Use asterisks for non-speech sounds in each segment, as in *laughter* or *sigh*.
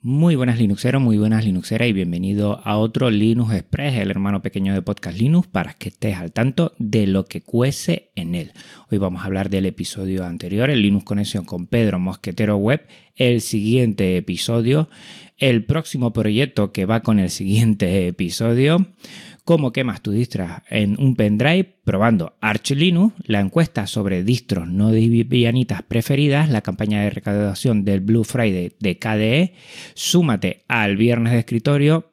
Muy buenas Linuxeros, muy buenas Linuxeras y bienvenido a otro Linux Express, el hermano pequeño de Podcast Linux, para que estés al tanto de lo que cuece en él. Hoy vamos a hablar del episodio anterior, el Linux Conexión con Pedro Mosquetero Web, el siguiente episodio, el próximo proyecto que va con el siguiente episodio, cómo quemas tu distro en un pendrive probando Arch Linux, la encuesta sobre distros no livianitas preferidas, la campaña de recaudación del Blue Friday de KDE, súmate al viernes de escritorio,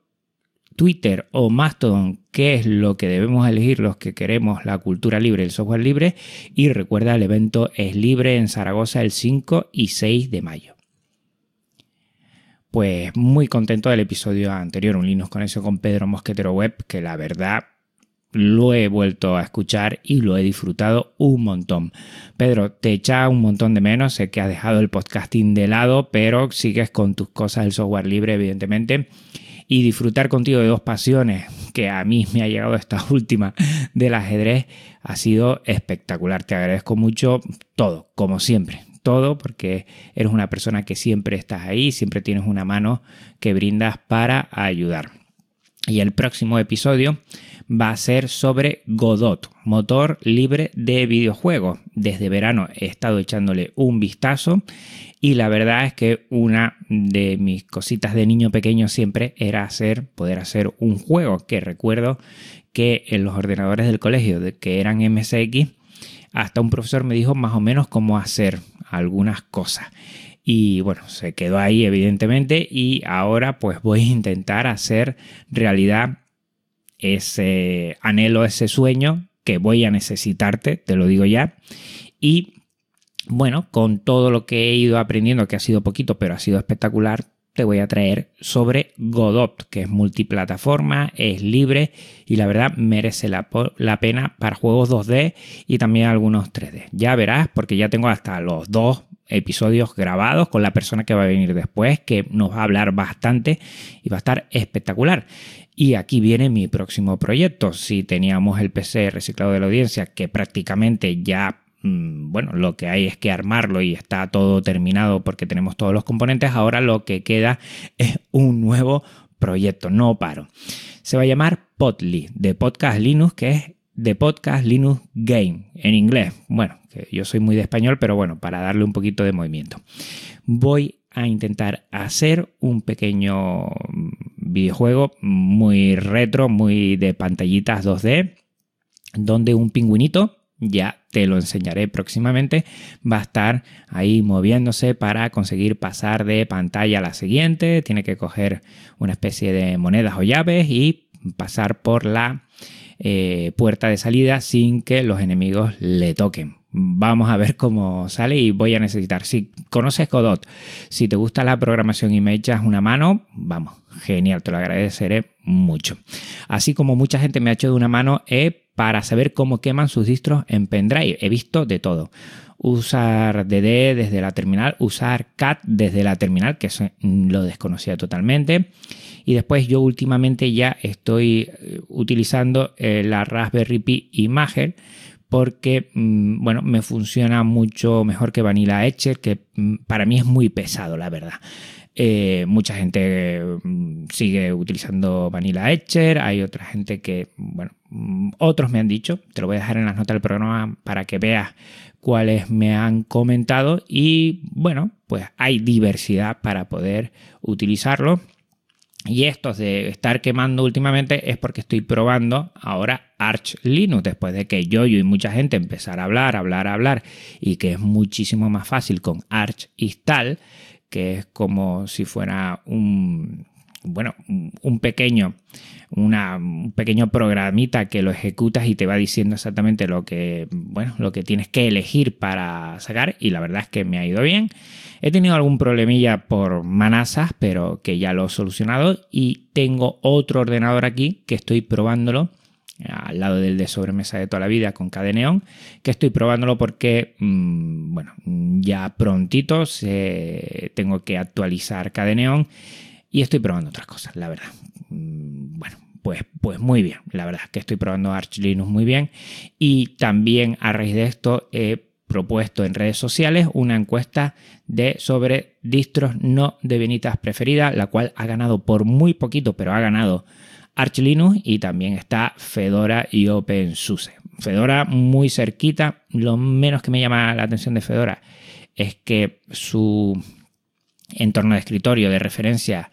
Twitter o Mastodon, qué es lo que debemos elegir los que queremos la cultura libre el software libre, y recuerda el evento es libre en Zaragoza el 5 y 6 de mayo pues muy contento del episodio anterior, un Linux eso con Pedro Mosquetero Web, que la verdad lo he vuelto a escuchar y lo he disfrutado un montón. Pedro, te echa un montón de menos, sé que has dejado el podcasting de lado, pero sigues con tus cosas del software libre, evidentemente. Y disfrutar contigo de dos pasiones, que a mí me ha llegado esta *laughs* última del ajedrez, ha sido espectacular. Te agradezco mucho todo, como siempre todo porque eres una persona que siempre estás ahí, siempre tienes una mano que brindas para ayudar. Y el próximo episodio va a ser sobre Godot, motor libre de videojuegos. Desde verano he estado echándole un vistazo y la verdad es que una de mis cositas de niño pequeño siempre era hacer, poder hacer un juego que recuerdo que en los ordenadores del colegio que eran MSX hasta un profesor me dijo más o menos cómo hacer algunas cosas. Y bueno, se quedó ahí evidentemente y ahora pues voy a intentar hacer realidad ese anhelo, ese sueño que voy a necesitarte, te lo digo ya. Y bueno, con todo lo que he ido aprendiendo, que ha sido poquito, pero ha sido espectacular, te voy a traer sobre Godot, que es multiplataforma, es libre y la verdad merece la, pena para juegos 2D y también algunos 3D. Ya verás, porque ya tengo hasta los dos episodios grabados con la persona que va a venir después, que nos va a hablar bastante y va a estar espectacular. Y aquí viene mi próximo proyecto. Si teníamos el PC reciclado de la audiencia, que prácticamente ya bueno, lo que hay es que armarlo y está todo terminado porque tenemos todos los componentes. Ahora lo que queda es un nuevo proyecto, no paro. Se va a llamar Podly, de Podcast Linux, que es de Podcast Linux Game, en inglés. Bueno, que yo soy muy de español, pero bueno, para darle un poquito de movimiento. Voy a intentar hacer un pequeño videojuego muy retro, muy de pantallitas 2D, donde un pingüinito ya te lo enseñaré próximamente, va a estar ahí moviéndose para conseguir pasar de pantalla a la siguiente, tiene que coger una especie de monedas o llaves y pasar por la eh, puerta de salida sin que los enemigos le toquen. Vamos a ver cómo sale y voy a necesitar. Si conoces Godot, si te gusta la programación y me echas una mano, vamos, genial, te lo agradeceré mucho. Así como mucha gente me ha hecho de una mano, he para saber cómo queman sus distros en pendrive. He visto de todo. Usar DD desde la terminal, usar CAT desde la terminal, que eso lo desconocía totalmente. Y después yo últimamente ya estoy eh, utilizando eh, la Raspberry Pi Imager porque mm, bueno, me funciona mucho mejor que Vanilla Etcher, que mm, para mí es muy pesado, la verdad. Eh, mucha gente mm, sigue utilizando Vanilla Etcher, hay otra gente que, bueno, otros me han dicho, te lo voy a dejar en las notas del programa para que veas cuáles me han comentado y bueno, pues hay diversidad para poder utilizarlo. Y esto de estar quemando últimamente es porque estoy probando ahora Arch Linux, después de que yo, y mucha gente empezar a hablar, hablar, hablar, y que es muchísimo más fácil con Arch install que es como si fuera un, bueno, un pequeño, una, un pequeño programita que lo ejecutas y te va diciendo exactamente lo que, bueno, lo que tienes que elegir para sacar y la verdad es que me ha ido bien. He tenido algún problemilla por manazas, pero que ya lo he solucionado y tengo otro ordenador aquí que estoy probándolo al lado del de sobremesa de toda la vida con Cadeneon, que estoy probándolo porque, mm, bueno, ya prontito tengo que actualizar Cadeneon y estoy probando otras cosas, la verdad. Mm, bueno, pues, pues muy bien, la verdad que estoy probando Arch Linux muy bien y también a raíz de esto he propuesto en redes sociales una encuesta de sobre distros no Debianitas preferidas, la cual ha ganado por muy poquito, pero ha ganado Arch Linux y también está Fedora y OpenSUSE. Fedora muy cerquita, lo menos que me llama la atención de Fedora es que su entorno de escritorio de referencia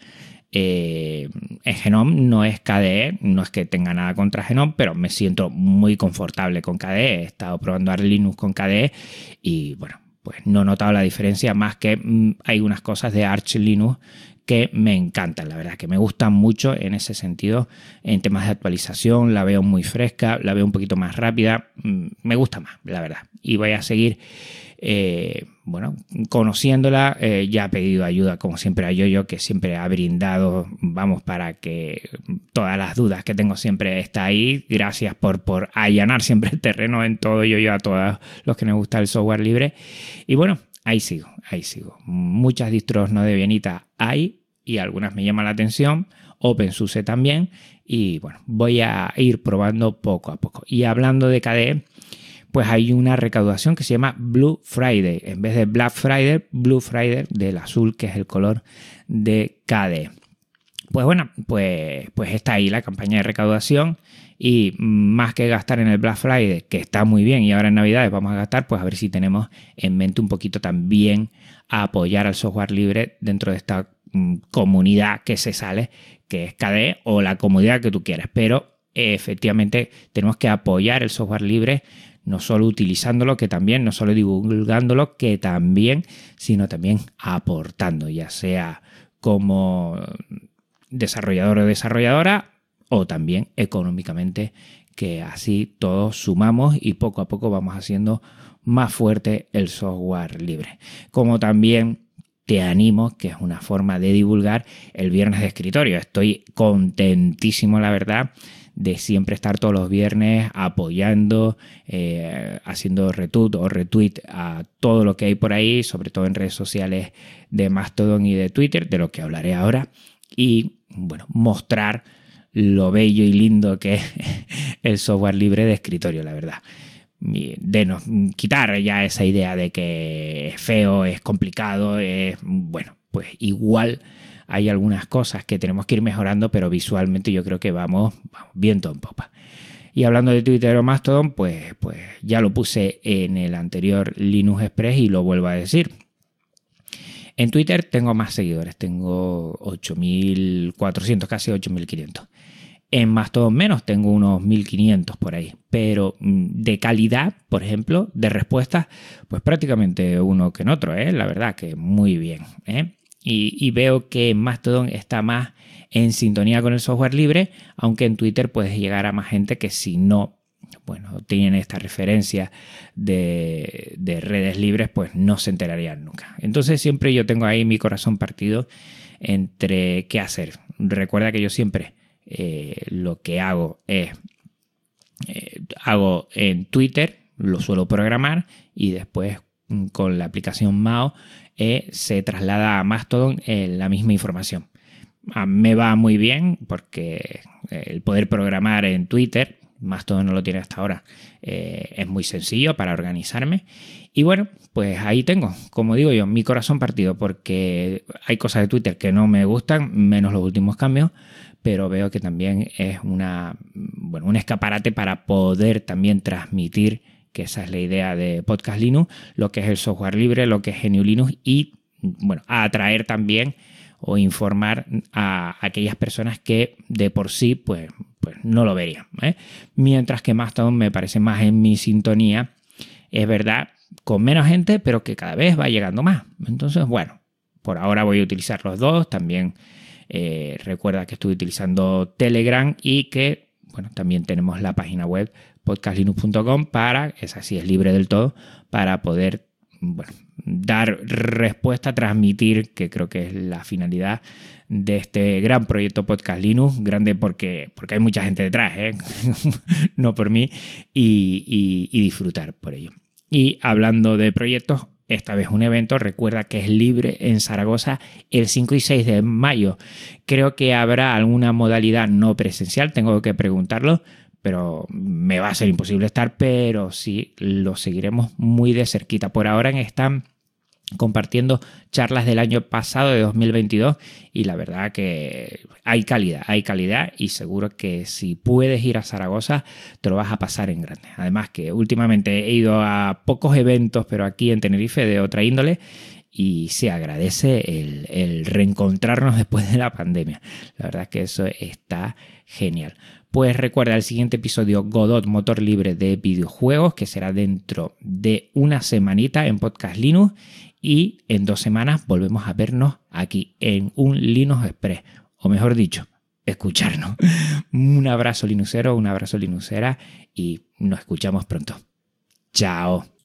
eh, en Genome no es KDE, no es que tenga nada contra Genome, pero me siento muy confortable con KDE. He estado probando Arch Linux con KDE y bueno, pues no he notado la diferencia más que mm, hay unas cosas de Arch Linux que me encantan, la verdad, que me gustan mucho en ese sentido, en temas de actualización, la veo muy fresca, la veo un poquito más rápida, mm, me gusta más, la verdad. Y voy a seguir eh, bueno, conociéndola, eh, ya ha pedido ayuda, como siempre, a Yoyo, que siempre ha brindado, vamos, para que todas las dudas que tengo siempre está ahí. Gracias por, por allanar *laughs* siempre el terreno en todo Yoyo a todos los que nos gusta el software libre. Y bueno, ahí sigo, ahí sigo. Muchas distros no de bienita hay y algunas me llaman la atención. OpenSUSE también. Y bueno, voy a ir probando poco a poco. Y hablando de KDE, pues hay una recaudación que se llama Blue Friday. En vez de Black Friday, Blue Friday del azul, que es el color de KDE. Pues bueno, pues, pues está ahí la campaña de recaudación y más que gastar en el Black Friday, que está muy bien y ahora en Navidades vamos a gastar, pues a ver si tenemos en mente un poquito también apoyar al software libre dentro de esta mm, comunidad que se sale, que es KDE o la comunidad que tú quieras. Pero efectivamente tenemos que apoyar el software libre no solo utilizándolo, que también, no solo divulgándolo, que también, sino también aportando, ya sea como desarrollador o desarrolladora o también económicamente, que así todos sumamos y poco a poco vamos haciendo más fuerte el software libre. Como también te animo, que es una forma de divulgar el viernes de escritorio. Estoy contentísimo, la verdad, de siempre estar todos los viernes apoyando, eh, haciendo retweet o retweet a todo lo que hay por ahí, sobre todo en redes sociales de Mastodon y de Twitter, de lo que hablaré ahora, y bueno, mostrar lo bello y lindo que es *laughs* el software libre de escritorio, la verdad. De no, quitar ya esa idea de que es feo, es complicado, es bueno, pues igual hay algunas cosas que tenemos que ir mejorando, pero visualmente yo creo que vamos, vamos viento en popa. Y hablando de Twitter o Mastodon, pues, pues ya lo puse en el anterior Linux Express y lo vuelvo a decir. En Twitter tengo más seguidores, tengo 8.400, casi 8.500. En Mastodon menos, tengo unos 1500 por ahí. Pero mm, de calidad, por ejemplo, de respuestas, pues prácticamente uno que en otro, ¿eh? la verdad que muy bien. ¿eh? Y, veo que Mastodon está más en sintonía con el software libre, aunque en Twitter puedes llegar a más gente que si no bueno, tienen esta referencia de, redes libres, pues no se enterarían nunca. Entonces siempre yo tengo ahí mi corazón partido entre qué hacer. Recuerda que yo siempre eh, lo que hago es, eh, hago en Twitter, lo suelo programar y después con la aplicación Mao eh, se traslada a Mastodon eh, la misma información. me va muy bien porque eh, el poder programar en Twitter, Mastodon no lo tiene hasta ahora, es muy sencillo para organizarme. Y bueno, pues ahí tengo, como digo yo, mi corazón partido porque hay cosas de Twitter que no me gustan, menos los últimos cambios, pero veo que también es una, bueno, un escaparate para poder también transmitir que esa es la idea de Podcast Linux, lo que es el software libre, lo que es GNU Linux y, bueno, atraer también o informar a aquellas personas que de por sí, pues, pues no lo verían. ¿eh? Mientras que Mastodon me parece más en mi sintonía, es verdad, con menos gente, pero que cada vez va llegando más. Entonces, bueno, por ahora voy a utilizar los dos. También eh, recuerda que estoy utilizando Telegram y que, bueno, también tenemos la página web podcastlinux.com para, esa sí es libre del todo, para poder dar respuesta, transmitir, que creo que es la finalidad de este gran proyecto Podcast Linux, grande porque, porque hay mucha gente detrás, ¿eh? *laughs* no por mí, y, y disfrutar por ello. Y hablando de proyectos, esta vez un evento, recuerda que es libre en Zaragoza el 5 y 6 de mayo. Creo que habrá alguna modalidad no presencial, tengo que preguntarlo, pero me va a ser imposible estar, pero sí lo seguiremos muy de cerquita. Por ahora están compartiendo charlas del año pasado de 2022 y la verdad que hay calidad, hay calidad y seguro que si puedes ir a Zaragoza te lo vas a pasar en grande. Además que últimamente he ido a pocos eventos, pero aquí en Tenerife de otra índole y se agradece el, reencontrarnos después de la pandemia. La verdad que eso está genial. Pues recuerda el siguiente episodio Godot Motor Libre de videojuegos que será dentro de una semanita en Podcast Linux y en dos semanas volvemos a vernos aquí en un Linux Express, o mejor dicho, escucharnos. *laughs* Un abrazo linuxero, un abrazo linuxera y nos escuchamos pronto. Chao.